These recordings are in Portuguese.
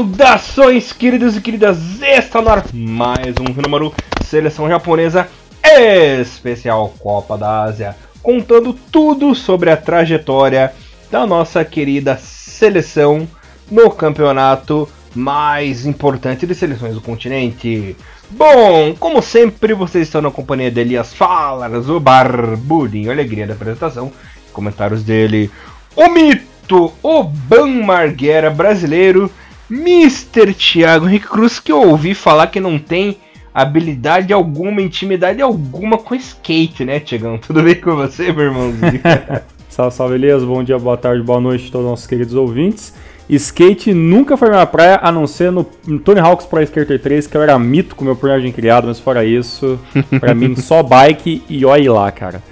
Saudações, queridos e queridas! Está no ar mais um número Seleção Japonesa Especial Copa da Ásia, contando tudo sobre a trajetória da nossa querida seleção no campeonato mais importante de seleções do continente. Bom, como sempre, vocês estão na companhia de Elias Falas, o barbudinho, alegria da apresentação, comentários dele, o mito, o Ban Marguera brasileiro Mr. Thiago Henrique Cruz, que eu ouvi falar que não tem habilidade alguma, intimidade alguma com skate, né, Tiagão? Tudo bem com você, meu irmãozinho? salve, salve, Elias. Bom dia, boa tarde, boa noite a todos os nossos queridos ouvintes. Skate nunca foi minha praia, a não ser no, Tony Hawk's Pro Skater 3, que eu era mito com meu personagem criado, mas fora isso, pra mim só bike e olha lá, cara.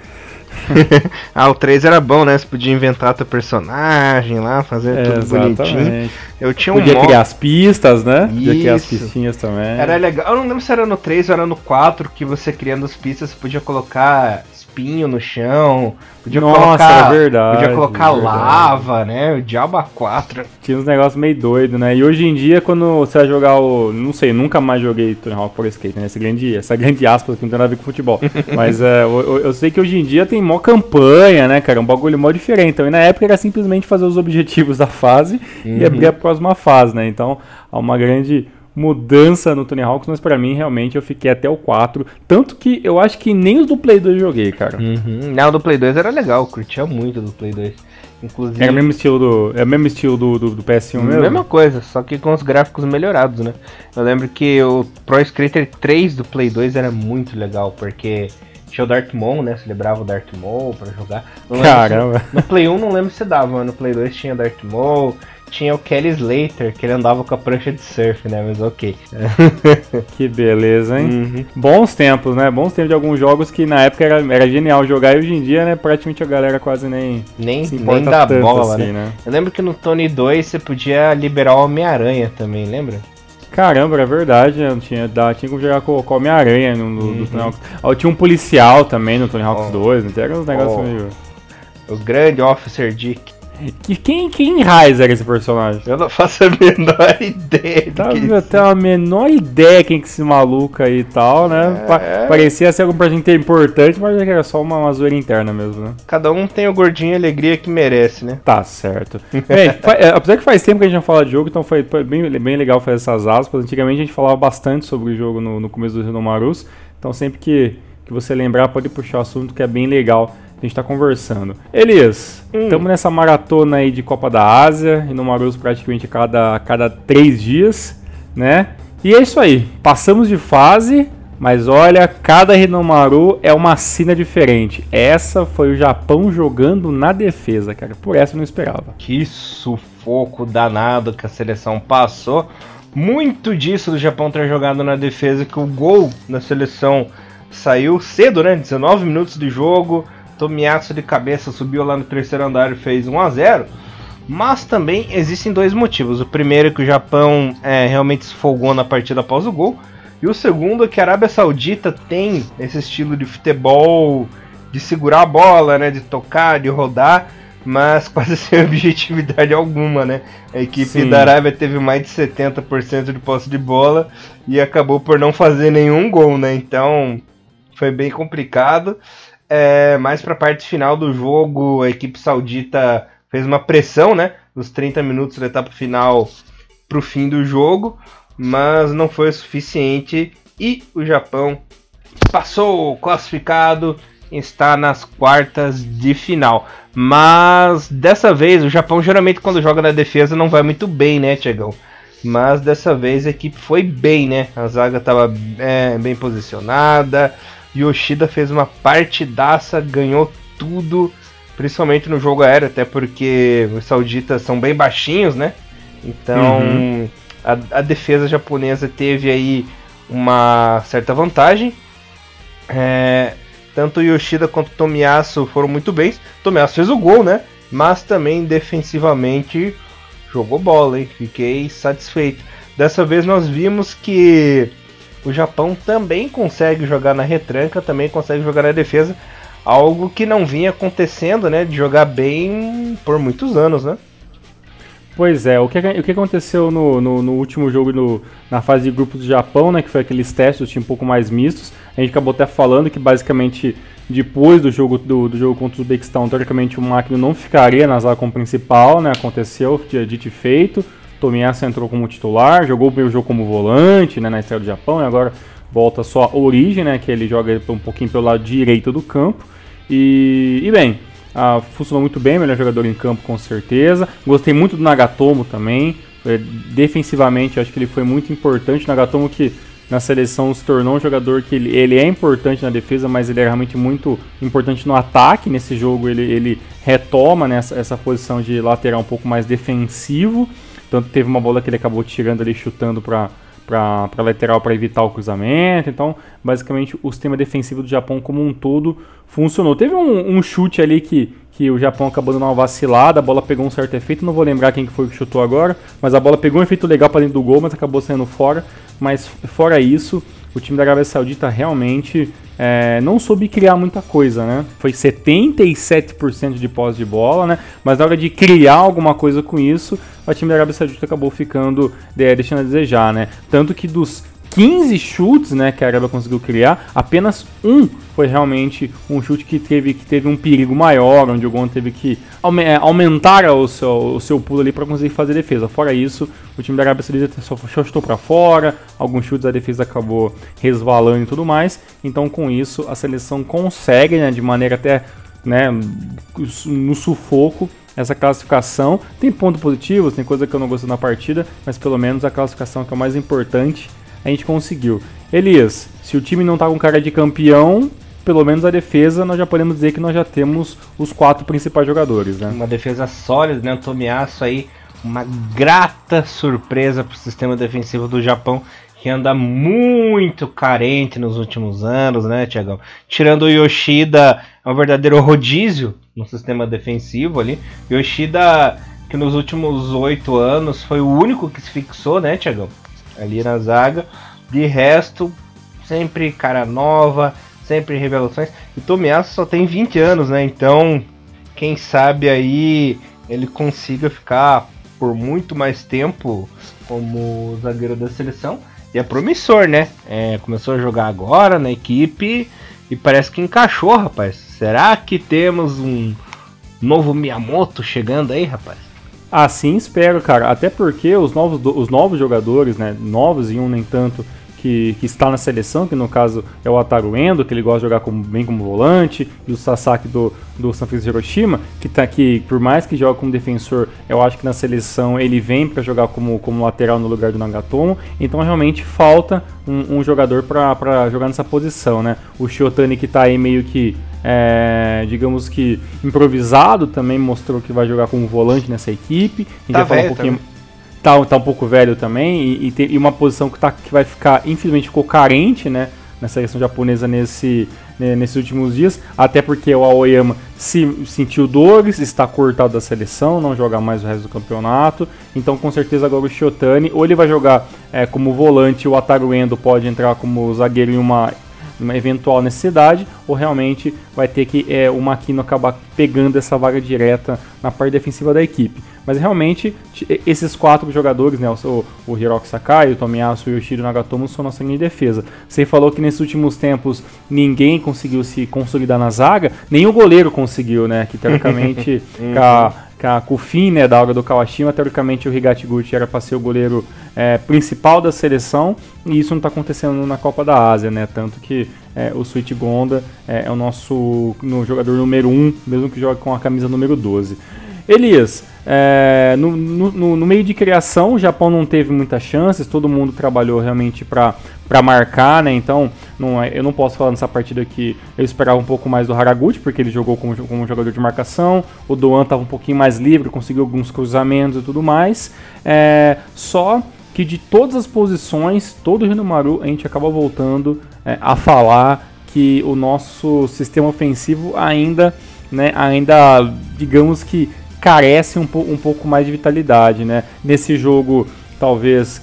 ah, o 3 era bom, né? Você podia inventar teu personagem lá, fazer é, tudo exatamente. bonitinho. Eu tinha um Podia criar as pistas, né? Podia criar as pistinhas também. Era legal. Eu não lembro se era no 3 ou era no 4 que você criando as pistas, você podia colocar espinho no chão. Podia Nossa, colocar, é verdade. Podia colocar verdade. lava, né? O Diabo 4. Tinha uns negócios meio doido, né? E hoje em dia, quando você vai jogar o. Não sei, nunca mais joguei Tony Hawk Pro Skate, né? Essa grande, essa grande aspas que não tem nada a ver com futebol. Mas é, eu, eu, sei que hoje em dia tem mó campanha, né, cara? Um bagulho mó diferente. Então, e na época era simplesmente fazer os objetivos da fase uhum. e abrir a próxima fase, né? Então, há uma grande mudança no Tony Hawks, mas para mim realmente eu fiquei até o 4. Tanto que eu acho que nem os do Play 2 joguei, cara. Uhum. Não, o do Play 2 era legal, curtia muito do Play 2. Inclusive. É o mesmo estilo do, é o mesmo estilo do, do, do PS1 mesmo? Mesma coisa, só que com os gráficos melhorados, né? Eu lembro que o Pro Skater 3 do Play 2 era muito legal, porque tinha o Dark Maul, né? Celebrava o Dark Maul pra jogar. Caramba! Se, no Play 1 não lembro se dava, mas no Play 2 tinha Dark Maul, tinha o Kelly Slater, que ele andava com a prancha de surf, né? Mas ok. que beleza, hein? Uhum. Bons tempos, né? Bons tempos de alguns jogos que na época era, era genial jogar e hoje em dia, né? Praticamente a galera quase nem. Nem, se nem dá bola, assim, né? né? Eu lembro que no Tony 2 você podia liberar o Homem-Aranha também, lembra? Caramba, é verdade, né? Tinha, dá, tinha como jogar com, com Homem-Aranha no, no, uhum. Tony Hawks. Oh, tinha um policial também no Tony Hawks oh. 2, não tem uns negócios oh. meio. O grande Officer Dick. E quem, quem raiz era esse personagem? Eu não faço a menor ideia. Tá, eu tenho a menor ideia quem que esse maluco aí e tal, né? É... Parecia ser algum personagem importante, mas era só uma, uma zoeira interna mesmo, né? Cada um tem o gordinho e alegria que merece, né? Tá certo. Bem, é, apesar que faz tempo que a gente não fala de jogo, então foi bem, bem legal fazer essas aspas. Antigamente a gente falava bastante sobre o jogo no, no começo do Renomarus, então sempre que, que você lembrar pode puxar o assunto que é bem legal a gente tá conversando. Elias, estamos hum. nessa maratona aí de Copa da Ásia, e no Marus praticamente a cada, cada três dias, né? E é isso aí, passamos de fase, mas olha, cada Renomaru é uma cena diferente. Essa foi o Japão jogando na defesa, cara. Por essa eu não esperava. Que sufoco danado que a seleção passou. Muito disso do Japão ter jogado na defesa, que o gol da seleção saiu cedo, né? 19 minutos de jogo. Tomiyasu de cabeça subiu lá no terceiro andar e fez 1 a 0 mas também existem dois motivos. O primeiro é que o Japão é, realmente se folgou na partida após o gol. E o segundo é que a Arábia Saudita tem esse estilo de futebol, de segurar a bola, né, de tocar, de rodar, mas quase sem objetividade alguma, né? A equipe Sim. da Arábia teve mais de 70% de posse de bola e acabou por não fazer nenhum gol, né? Então foi bem complicado. É, mais para a parte final do jogo, a equipe saudita fez uma pressão, né? Nos 30 minutos da etapa final para o fim do jogo, mas não foi o suficiente e o Japão passou classificado está nas quartas de final. Mas dessa vez o Japão geralmente quando joga na defesa não vai muito bem, né, Tiagão? Mas dessa vez a equipe foi bem, né? A zaga estava é, bem posicionada, Yoshida fez uma partidaça, ganhou tudo, principalmente no jogo aéreo, até porque os sauditas são bem baixinhos, né? Então uhum. a, a, defesa japonesa teve aí uma certa vantagem. É, tanto Yoshida quanto Tomiyasu foram muito bem. Tomiyasu fez o gol, né? Mas também defensivamente jogou bola, hein? Fiquei satisfeito. Dessa vez nós vimos que o Japão também consegue jogar na retranca, também consegue jogar na defesa, algo que não vinha acontecendo, né, de jogar bem por muitos anos, né? Pois é, o que, o que aconteceu no, no, no último jogo no, na fase de grupos do Japão, né, que foi aqueles testes, do time um pouco mais mistos, a gente acabou até falando que basicamente depois do jogo do, do jogo contra o Uzbequistão, teoricamente o Máquina não ficaria na zaga como principal, né, aconteceu, dito e feito, Tomiyasu entrou como titular, jogou o primeiro jogo como volante, né, na estreia do Japão, e agora volta só a origem, né, que ele joga um pouquinho pelo lado direito do campo, e, e bem, ah, funcionou muito bem, melhor jogador em campo com certeza. Gostei muito do Nagatomo também. Defensivamente, acho que ele foi muito importante. Nagatomo que na seleção se tornou um jogador que ele, ele, é importante na defesa, mas ele é realmente muito importante no ataque. Nesse jogo ele, ele retoma nessa essa posição de lateral um pouco mais defensivo. Tanto teve uma bola que ele acabou tirando ali, chutando para para lateral para evitar o cruzamento. Então, basicamente, o sistema defensivo do Japão como um todo funcionou. Teve um, um, chute ali que, que o Japão acabou dando uma vacilada, a bola pegou um certo efeito, não vou lembrar quem que foi que chutou agora, mas a bola pegou um efeito legal para dentro do gol, mas acabou saindo fora. Mas fora isso, o time da Arábia Saudita realmente é, não soube criar muita coisa, né? Foi 77% de posse de bola, né? Mas na hora de criar alguma coisa com isso, o time da Arábia Saudita acabou ficando é, deixando a desejar, né? Tanto que dos 15 chutes né, que a Arábia conseguiu criar, apenas um foi realmente um chute que teve, que teve um perigo maior, onde o Gon teve que é, aumentar o seu, o seu pulo ali para conseguir fazer defesa. Fora isso, o time da Arábia Saudita só chutou para fora, alguns chutes a defesa acabou resvalando e tudo mais. Então, com isso, a seleção consegue, né, de maneira até né, no sufoco, essa classificação. Tem pontos positivos, tem coisa que eu não gostei na partida, mas pelo menos a classificação que é o mais importante a gente conseguiu. Elias, se o time não tá com cara de campeão, pelo menos a defesa nós já podemos dizer que nós já temos os quatro principais jogadores, né? Uma defesa sólida, né? O Tomiasso aí, uma grata surpresa para o sistema defensivo do Japão, que anda muito carente nos últimos anos, né, Tiagão? Tirando o Yoshida, é um verdadeiro rodízio no sistema defensivo ali. Yoshida, que nos últimos oito anos foi o único que se fixou, né, Tiagão? Ali na zaga. De resto, sempre cara nova, sempre revelações. E Tomiasso só tem 20 anos, né? Então, quem sabe aí ele consiga ficar por muito mais tempo como zagueiro da seleção. E é promissor, né? É, começou a jogar agora na equipe e parece que encaixou, rapaz. Será que temos um novo Miyamoto chegando aí, rapaz? Assim espero, cara. Até porque os novos, os novos jogadores, né? Novos e um nem tanto, que, que está na seleção, que no caso é o Ataru Endo, que ele gosta de jogar como, bem como volante, e o Sasaki do, do San Francisco Hiroshima, que tá aqui, por mais que joga como defensor, eu acho que na seleção ele vem para jogar como, como lateral no lugar do Nagatomo, então realmente falta um, um jogador para jogar nessa posição, né? O Shiotani que está aí meio que é, digamos que improvisado, também mostrou que vai jogar como volante nessa equipe. A gente tá vai falar um pouquinho. Tá, tá, um pouco velho também, e, e, tem, e, uma posição que, tá, que vai ficar, infelizmente, ficou carente, né? Na seleção japonesa nesse, né, nesses últimos dias, até porque o Aoyama se sentiu dores, está cortado da seleção, não joga mais o resto do campeonato. Então, com certeza, agora o Shiotani, ou ele vai jogar é, como volante, o Ataru Endo pode entrar como zagueiro em uma uma eventual necessidade, ou realmente vai ter que é, o Makino acabar pegando essa vaga direta na parte defensiva da equipe. Mas realmente, esses quatro jogadores, né, o, o Hiroki Sakai, o Tomiyasu e o Yoshiro Nagatomo são nossa linha de defesa. Você falou que nesses últimos tempos ninguém conseguiu se consolidar na zaga, nem o goleiro conseguiu, né, que teoricamente uhum. Com, o fim né, da hora do Kawashima, teoricamente o Higatiguchi era para ser o goleiro é, principal da seleção e isso não está acontecendo na Copa da Ásia, né? Tanto que é, o Suichi Gonda é, é, o nosso no jogador número 1, um, mesmo que jogue com a camisa número 12. Elias, é, no, no, no, meio de criação, o Japão não teve muitas chances, todo mundo trabalhou realmente para marcar, né? Então, não é, eu não posso falar nessa partida que eu esperava um pouco mais do Haraguchi, porque ele jogou como, como jogador de marcação, o Doan estava um pouquinho mais livre, conseguiu alguns cruzamentos e tudo mais. É, só que de todas as posições, todo o Rinomaru, a gente acaba voltando é, a falar que o nosso sistema ofensivo ainda, né, ainda digamos que carece um, um pouco mais de vitalidade, né? Nesse jogo, talvez,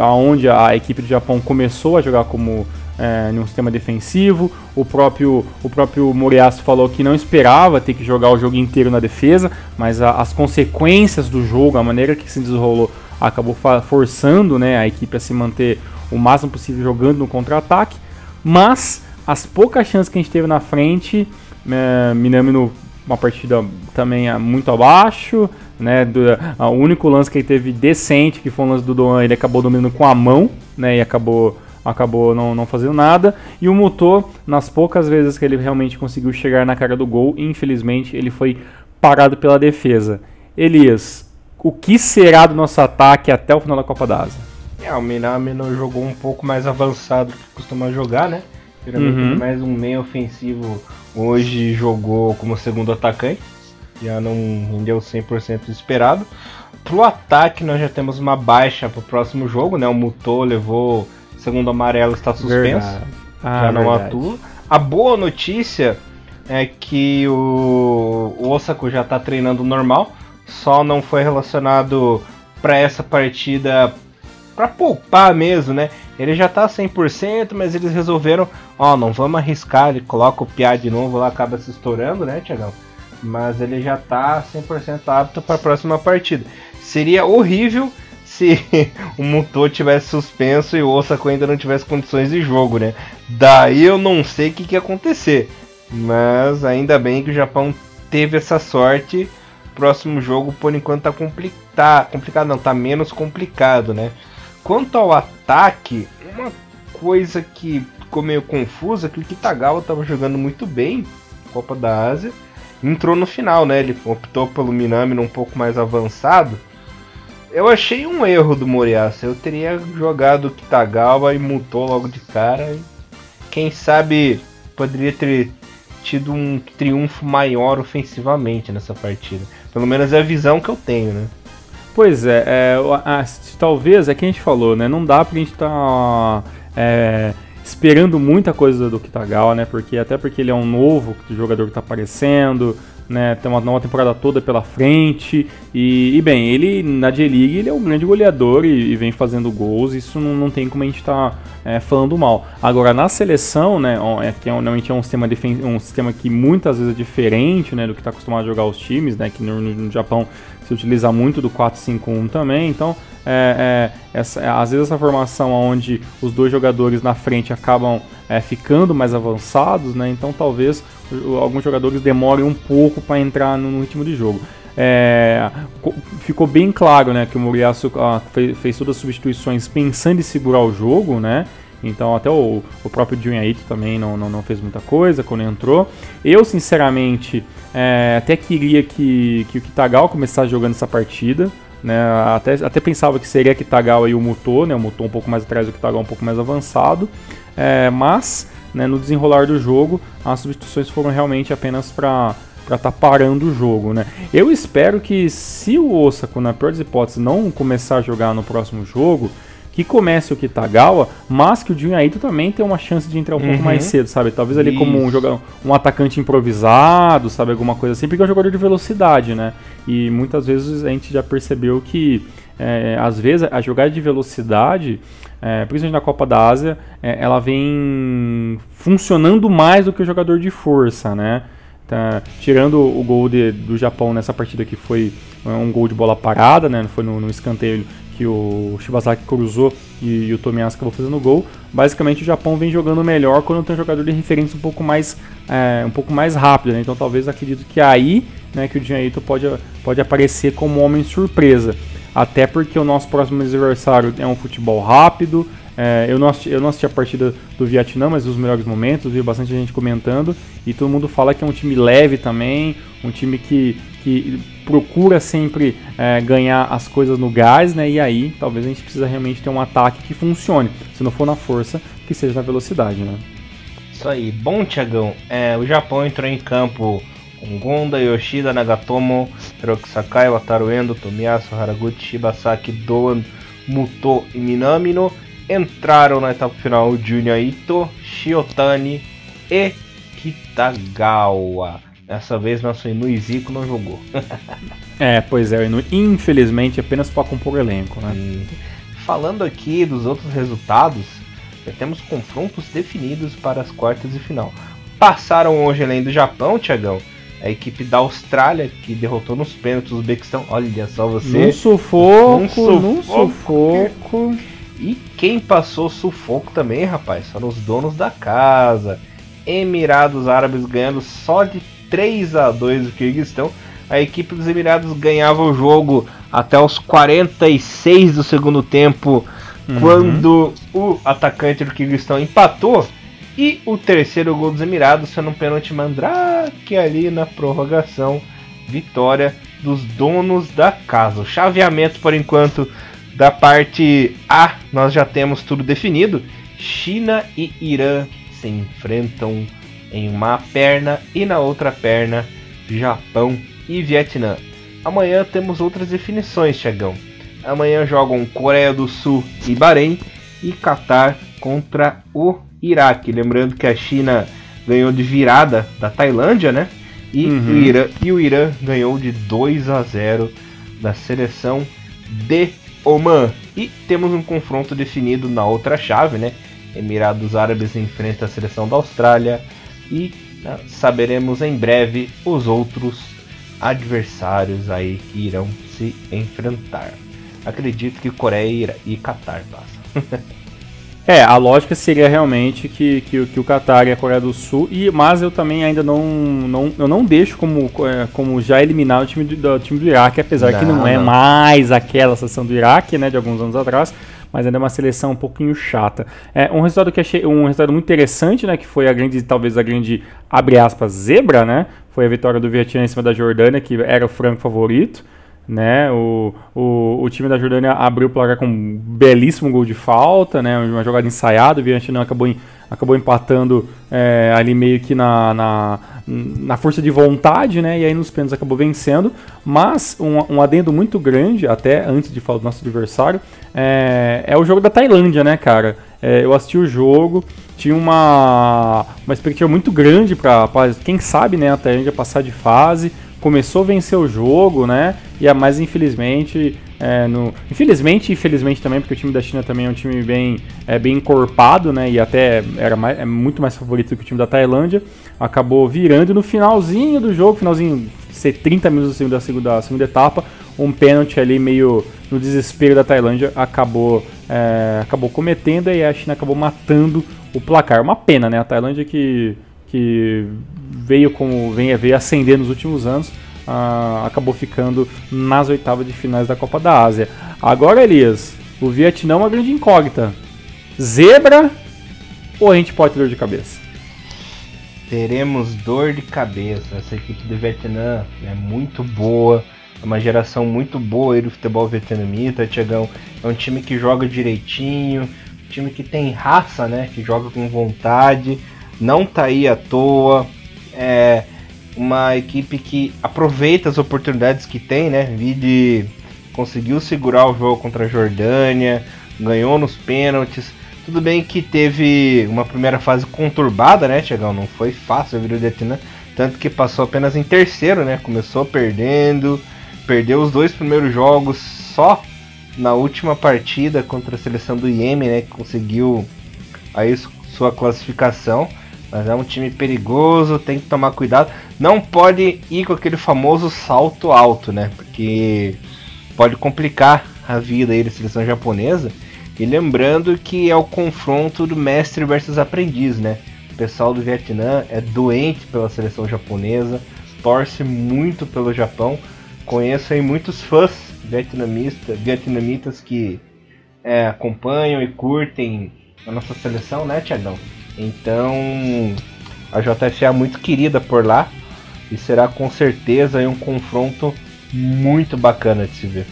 aonde a equipe do Japão começou a jogar como é, num sistema defensivo. O próprio, o próprio Moriaço falou que não esperava ter que jogar o jogo inteiro na defesa, mas a, as consequências do jogo, a maneira que se desenrolou, acabou forçando né, a equipe a se manter o máximo possível jogando no contra-ataque. Mas as poucas chances que a gente teve na frente, é, Minamino uma partida também muito abaixo, né? Do, a, o único lance que ele teve decente, que foi o lance do Doan, ele acabou dominando com a mão, né? E acabou acabou não, não fazendo nada. E o Mutor, nas poucas vezes que ele realmente conseguiu chegar na cara do gol, infelizmente ele foi parado pela defesa. Elias, o que será do nosso ataque até o final da Copa da Ásia? É, o Minami não jogou um pouco mais avançado do que costuma jogar, né? Geralmente uhum. mais um meio ofensivo hoje jogou como segundo atacante. Já não rendeu 100% esperado. Pro ataque nós já temos uma baixa pro próximo jogo, né? O Mutou levou segundo amarelo, está suspenso. Ah, já não verdade. atua. A boa notícia é que o, o Osako já está treinando normal, só não foi relacionado para essa partida para poupar mesmo, né? Ele já tá 100%, mas eles resolveram, ó, não vamos arriscar, ele coloca o Piá de novo lá, acaba se estourando, né, Tiagão? Mas ele já tá 100% apto para a próxima partida. Seria horrível se o motor tivesse suspenso e o Osaka ainda não tivesse condições de jogo, né? Daí eu não sei o que, que ia acontecer. Mas ainda bem que o Japão teve essa sorte. Próximo jogo, por enquanto, tá complicado. Complicado não, tá menos complicado, né? Quanto ao ataque, uma coisa que ficou meio confusa que o Kitagawa estava jogando muito bem, Copa da Ásia, entrou no final, né? Ele optou pelo Minami um pouco mais avançado. Eu achei um erro do Moriaça. Eu teria jogado o Kitagawa e mutou logo de cara. Quem sabe poderia ter tido um triunfo maior ofensivamente nessa partida. Pelo menos é a visão que eu tenho, né? Pois é, é a, a, talvez é que a gente falou, né? Não dá pra gente estar tá, é, esperando muita coisa do Kitagawa, né? Porque até porque ele é um novo jogador que tá aparecendo, né? Tem uma nova temporada toda pela frente. E, e bem, ele na J-League ele é um grande goleador e, e, vem fazendo gols. Isso não, não tem como a gente estar tá, é, falando mal. Agora, na seleção, né? É, que é, é um sistema, um sistema que muitas vezes é diferente né, do que está acostumado a jogar os times, né? Que no, no Japão se utiliza muito do 4-5-1 também, então é, é, essa, é, às vezes essa formação onde os dois jogadores na frente acabam é, ficando mais avançados, né? Então talvez alguns jogadores demorem um pouco para entrar no, ritmo de jogo. É, ficou bem claro né, que o Muriaço ah, fez, fez, todas as substituições pensando em segurar o jogo, né? Então até o, o próprio Junyaito também não, não, não, fez muita coisa quando entrou. Eu, sinceramente, é, até queria que, que o Kitagawa começasse jogando essa partida. Né? Até, até pensava que seria Kitagawa e o Muto, né? o Muto um pouco mais atrás, o Kitagawa um pouco mais avançado. É, mas né, no desenrolar do jogo, as substituições foram realmente apenas para para estar tá parando o jogo, né? Eu espero que se o Osaka, na pior das hipóteses, não começar a jogar no próximo jogo, que comece o Kitagawa, mas que o Junyaito também tem uma chance de entrar um uhum. pouco mais cedo, sabe? Talvez ali Isso. como um, jogador, um atacante improvisado, sabe? Alguma coisa assim, porque é um jogador de velocidade, né? E muitas vezes a gente já percebeu que, é, às vezes, a jogada de velocidade, é, principalmente na Copa da Ásia, é, ela vem funcionando mais do que o jogador de força, né? Tá, tirando o gol de, do Japão nessa partida que foi um gol de bola parada, né? Foi no, no escanteio que o Shibazaki cruzou e, o Tomiyasu acabou fazendo gol. Basicamente o Japão vem jogando melhor quando tem um jogador de referência um pouco mais, é, um pouco mais rápido, né? Então talvez acredito que aí né, que o Dinheiro pode, pode aparecer como homem surpresa. Até porque o nosso próximo adversário é um futebol rápido. É, eu, não assisti, eu não assisti a partida do Vietnã, mas os melhores momentos, vi bastante gente comentando. E todo mundo fala que é um time leve também, um time que, que procura sempre é, ganhar as coisas no gás, né? E aí talvez a gente precisa realmente ter um ataque que funcione. Se não for na força, que seja na velocidade, né? Isso aí. Bom, Tiagão, é, o Japão entrou em campo com Gonda, Yoshida, Nagatomo, Hiroki Sakai, Wataru Endo, Tomiyasu, Haraguchi, Shibasaki, Doan, Muto e Minamino. Entraram na etapa final Junya Ito, Shiotani e Kitagawa. Dessa vez nosso Inui Zico não jogou. é, pois é, o Inui, infelizmente, apenas para compor elenco, né? Falando aqui dos outros resultados, já temos confrontos definidos para as quartas de final. Passaram hoje além do Japão, Tiagão. A equipe da Austrália, que derrotou nos pênaltis o Uzbequistão. Olha só você. Num sufoco, num sufoco. Num sufoco. E quem passou sufoco também, rapaz, foram os donos da casa. Emirados Árabes ganhando só de 3 a 2 do Kirguistão. A equipe dos Emirados ganhava o jogo até os 46 do segundo tempo, uhum. quando o atacante do Kirguistão empatou. E o terceiro gol dos Emirados sendo um pênalti mandrake ali na prorrogação. Vitória dos donos da casa. O chaveamento, por enquanto, da parte A, nós já temos tudo definido. China e Irã se enfrentam em uma perna e na outra perna Japão e Vietnã. Amanhã temos outras definições, Tiagão. Amanhã jogam Coreia do Sul e Bahrein e Catar contra o Iraque. Lembrando que a China ganhou de virada da Tailândia, né? E, uhum. o, Irã, e o Irã ganhou de 2 a 0 da seleção de Oman. E temos um confronto definido na outra chave, né? Emirados Árabes enfrenta a seleção da Austrália e né, saberemos em breve os outros adversários aí que irão se enfrentar. Acredito que Coreia e Qatar passam. É, a lógica seria realmente que, que, que, o Qatar e a Coreia do Sul, e, mas eu também ainda não, não, eu não deixo como, é, como já eliminar o time do, do time do Iraque, apesar não, que não, é mais aquela seleção do Iraque, né, de alguns anos atrás, mas ainda é uma seleção um pouquinho chata. É, um resultado que achei um resultado muito interessante, né, que foi a grande, talvez a grande, abre aspas, zebra, né, foi a vitória do Vietnã em cima da Jordânia, que era o franco favorito, né? O, o, o, time da Jordânia abriu o placar com um belíssimo gol de falta, né? Uma jogada ensaiada, o Vietnã acabou, em, acabou empatando é, ali meio que na, na, na, força de vontade, né? E aí nos pênaltis acabou vencendo. Mas um, um adendo muito grande, até antes de falar do nosso adversário, é, é o jogo da Tailândia, né, cara? É, eu assisti o jogo, tinha uma, uma expectativa muito grande para, quem sabe, né, a Tailândia passar de fase começou a vencer o jogo, né? E a mais infelizmente, é, no, infelizmente infelizmente também, porque o time da China também é um time bem, é, bem encorpado, né? E até era mais, é muito mais favorito que o time da Tailândia. Acabou virando no finalzinho do jogo, finalzinho, ser 30 minutos da segunda, da segunda etapa, um pênalti ali meio no desespero da Tailândia acabou, é, acabou cometendo e a China acabou matando o placar. Uma pena, né? A Tailândia que que veio como vem veio ascender nos últimos anos, uh, acabou ficando nas oitavas de finais da Copa da Ásia. Agora, Elias, o Vietnã é uma grande incógnita. Zebra ou a gente pode ter dor de cabeça? Teremos dor de cabeça. Essa equipe do Vietnã é muito boa. É uma geração muito boa aí do futebol vietnamita, Tiagão. É um time que joga direitinho, um time que tem raça, né? Que joga com vontade não tá aí à toa. É uma equipe que aproveita as oportunidades que tem, né? Vide conseguiu segurar o jogo contra a Jordânia, ganhou nos pênaltis. Tudo bem que teve uma primeira fase conturbada, né, Tiagão? Não foi fácil vir o Vietnã, tanto que passou apenas em terceiro, né? Começou perdendo, perdeu os dois primeiros jogos só na última partida contra a seleção do Iêmen, né? Que conseguiu aí sua classificação. Mas é um time perigoso, tem que tomar cuidado. Não pode ir com aquele famoso salto alto, né? Porque pode complicar a vida aí da seleção japonesa. E lembrando que é o confronto do mestre versus aprendiz, né? O pessoal do Vietnã é doente pela seleção japonesa, torce muito pelo Japão. Conheço aí muitos fãs vietnamistas, vietnamitas que é, acompanham e curtem a nossa seleção, né, Tiagão? Então, a JFA é muito querida por lá e será com certeza um confronto muito bacana de se ver.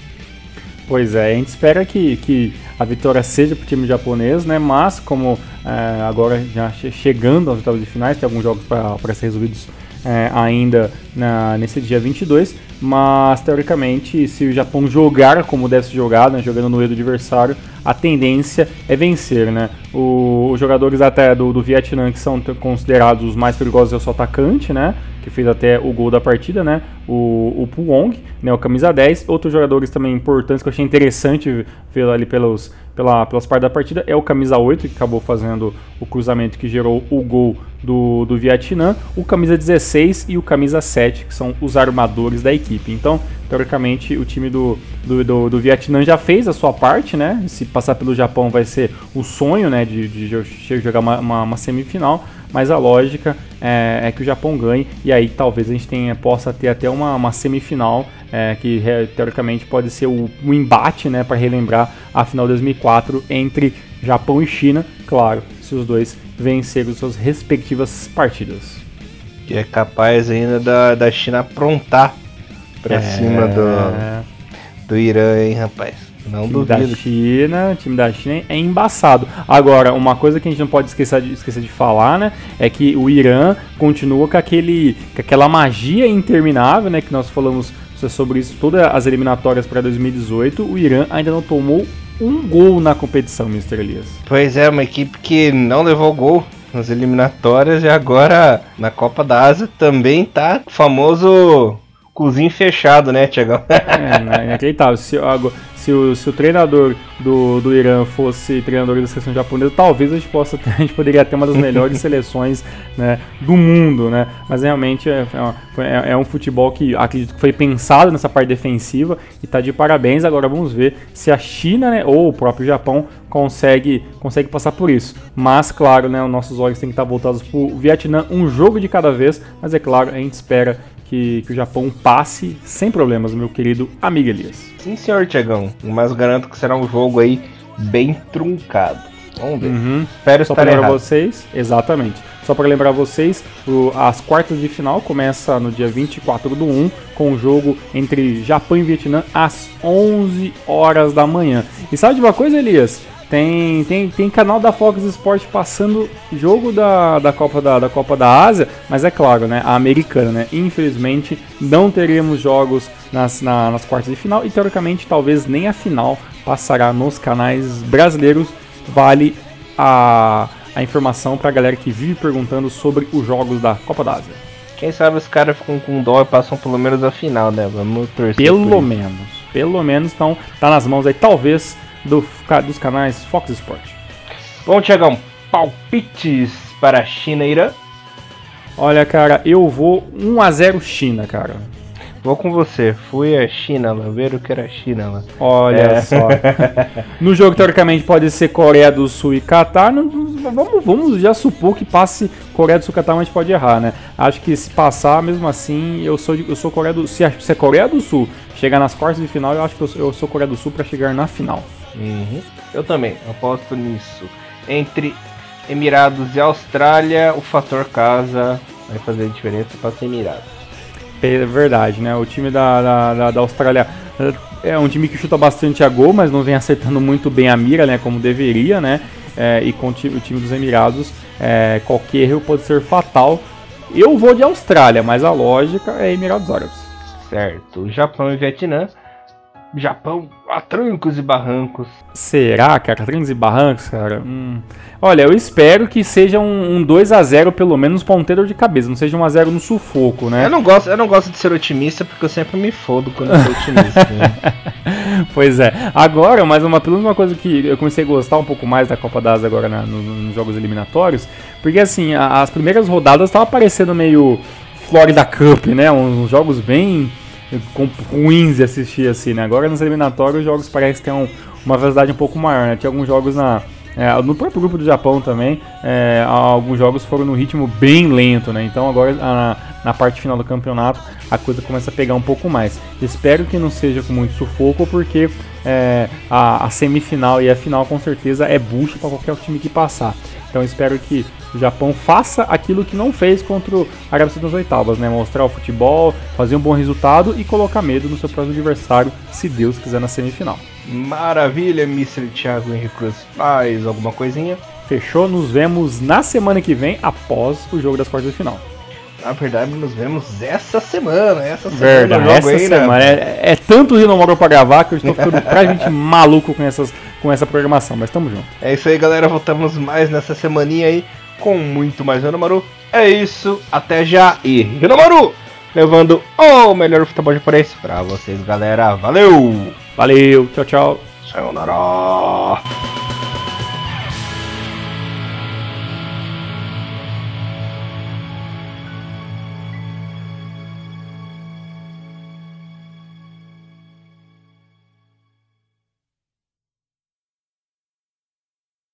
Pois é, a gente espera que, que a vitória seja para o time japonês, né? Mas como é, agora já chegando aos oitavos de finais, tem alguns jogos para ser resolvidos é, ainda na, nesse dia 22, mas teoricamente, se o Japão jogar como deve ser jogado, né, jogando no meio do adversário, a tendência é vencer. Né? O, os jogadores até do, do Vietnã, que são considerados os mais perigosos, é o seu atacante, né? Que fez até o gol da partida, né? O, o Puong, né? O camisa 10. Outros jogadores também importantes que eu achei interessante ver ali pelos, pela, pelas partes da partida é o camisa 8, que acabou fazendo o cruzamento que gerou o gol do, do Vietnã, o camisa 16 e o camisa 7, que são os armadores da equipe. Então, teoricamente, o time do, do, do, do Vietnã já fez a sua parte, né? Se passar pelo Japão vai ser o sonho, né? De, de jogar uma, uma, uma semifinal mas a lógica é, é, que o Japão ganhe e aí talvez a gente tenha, possa ter até uma, uma semifinal é, que teoricamente pode ser o, o embate né, para relembrar a final de 2004 entre Japão e China, claro, se os dois vencerem suas respectivas partidas. Que é capaz ainda da, da China aprontar para é... cima do, do Irã, hein, rapaz. Não time duvido. da China, o time da China é embaçado. Agora, uma coisa que a gente não pode esquecer de, esquecer de falar, né, é que o Irã continua com aquele, com aquela magia interminável, né, que nós falamos sobre isso todas as eliminatórias para 2018. O Irã ainda não tomou um gol na competição, Mr. Elias. Pois é, uma equipe que não levou gol nas eliminatórias e agora na Copa da Ásia também tá famoso cozinho fechado, né, Tiagão? é, né, inacreditável. Se, se o, se o treinador do, do Irã fosse treinador da seleção japonesa, talvez a gente possa ter, a gente poderia ter uma das melhores seleções né, do mundo, né? Mas realmente é, é, é, um futebol que acredito que foi pensado nessa parte defensiva e está de parabéns. Agora vamos ver se a China né, ou o próprio Japão consegue, consegue passar por isso. Mas, claro, né, os nossos olhos têm que estar voltados para o Vietnã, um jogo de cada vez, mas é claro, a gente espera que, que o Japão passe sem problemas, meu querido amigo Elias. Sim, senhor Tiagão, mas garanto que será um jogo aí bem truncado. Vamos ver. Uhum. Espero Só para lembrar vocês, exatamente. Só para lembrar vocês, o, as quartas de final começa no dia 24 do 1 com o jogo entre Japão e Vietnã às 11 horas da manhã. E sabe de uma coisa, Elias? Tem, tem, tem canal da Fox Sport passando jogo da, da, Copa da, da Copa da Ásia, mas é claro, né? A americana, né? Infelizmente, não teremos jogos nas, na, nas quartas de final e teoricamente talvez nem a final passará nos canais brasileiros. Vale a, a informação para a galera que vive perguntando sobre os jogos da Copa da Ásia. Quem sabe os caras ficam com dó e passam pelo menos a final, né? Vamos torcer. Pelo menos. Pelo menos, então, tá nas mãos aí. Talvez do, dos canais Fox Sport. Bom, Tiagão, palpites para a China e Irã? Olha, cara, eu vou 1 a 0 China, cara. Vou com você. Fui a China lá, ver o que era a China lá. Olha é. só. no jogo, teoricamente, pode ser Coreia do Sul e Catar. vamos, vamos já supor que passe Coreia do Sul e Catar, mas a gente pode errar, né? Acho que se passar, mesmo assim, eu sou, eu sou Coreia do Sul. Se, se é Coreia do Sul chegar nas quartas de final, eu acho que eu, eu sou Coreia do Sul para chegar na final. Uhum. Eu também, aposto nisso. Entre Emirados e Austrália, o fator casa vai fazer diferença para ser Emirados. É verdade, né? O time da, da, da, da Austrália é, é um time que chuta bastante a gol, mas não vem acertando muito bem a mira, né? Como deveria, né? É, e com o time, o time dos Emirados, é, qualquer erro pode ser fatal. Eu vou de Austrália, mas a lógica é Emirados Árabes. Certo. Japão e Vietnã Japão a trancos e barrancos. Será, cara? Trancos e barrancos, cara? Hum. Olha, eu espero que seja um, um 2 a 0 pelo menos ponteiro de cabeça, não seja um a 0 no sufoco, né? Eu não gosto, eu não gosto de ser otimista porque eu sempre me fodo quando eu sou otimista. né? pois é. Agora, mais uma, pelo menos uma coisa que eu comecei a gostar um pouco mais da Copa das agora na, no, nos jogos eliminatórios, porque assim, a, as primeiras rodadas estavam parecendo meio Florida Cup, né? Uns jogos bem ruins de assistir assim, né? Agora nos eliminatórios os jogos parecem ter um, uma velocidade um pouco maior, né? Tinha alguns jogos na. É, no próprio grupo do Japão também, é, alguns jogos foram no ritmo bem lento, né? Então agora na, na parte final do campeonato a coisa começa a pegar um pouco mais. Espero que não seja com muito sufoco, porque é, a, a, semifinal e a final com certeza é bucha para qualquer time que passar. Então espero que o Japão faça aquilo que não fez contra o Arábia Saudita nas oitavas, né? Mostrar o futebol, fazer um bom resultado e colocar medo no seu próximo adversário, se Deus quiser na semifinal. Maravilha, Mr. Thiago Henrique Cruz. Mais alguma coisinha? Fechou, nos vemos na semana que vem após o jogo das quartas de final. Na verdade, nos vemos essa semana. Essa semana Verdade, essa aí, né? semana. Né? É, é tanto Rinomoro pra gravar que eu estou ficando praticamente maluco com, essas, com essa programação, mas tamo junto. É isso aí, galera. Voltamos mais nessa semaninha aí com muito mais Maru. é isso, até já e Rinomaru levando o melhor futebol japonês pra vocês, galera. Valeu! Valeu, tchau, tchau. Sayonara!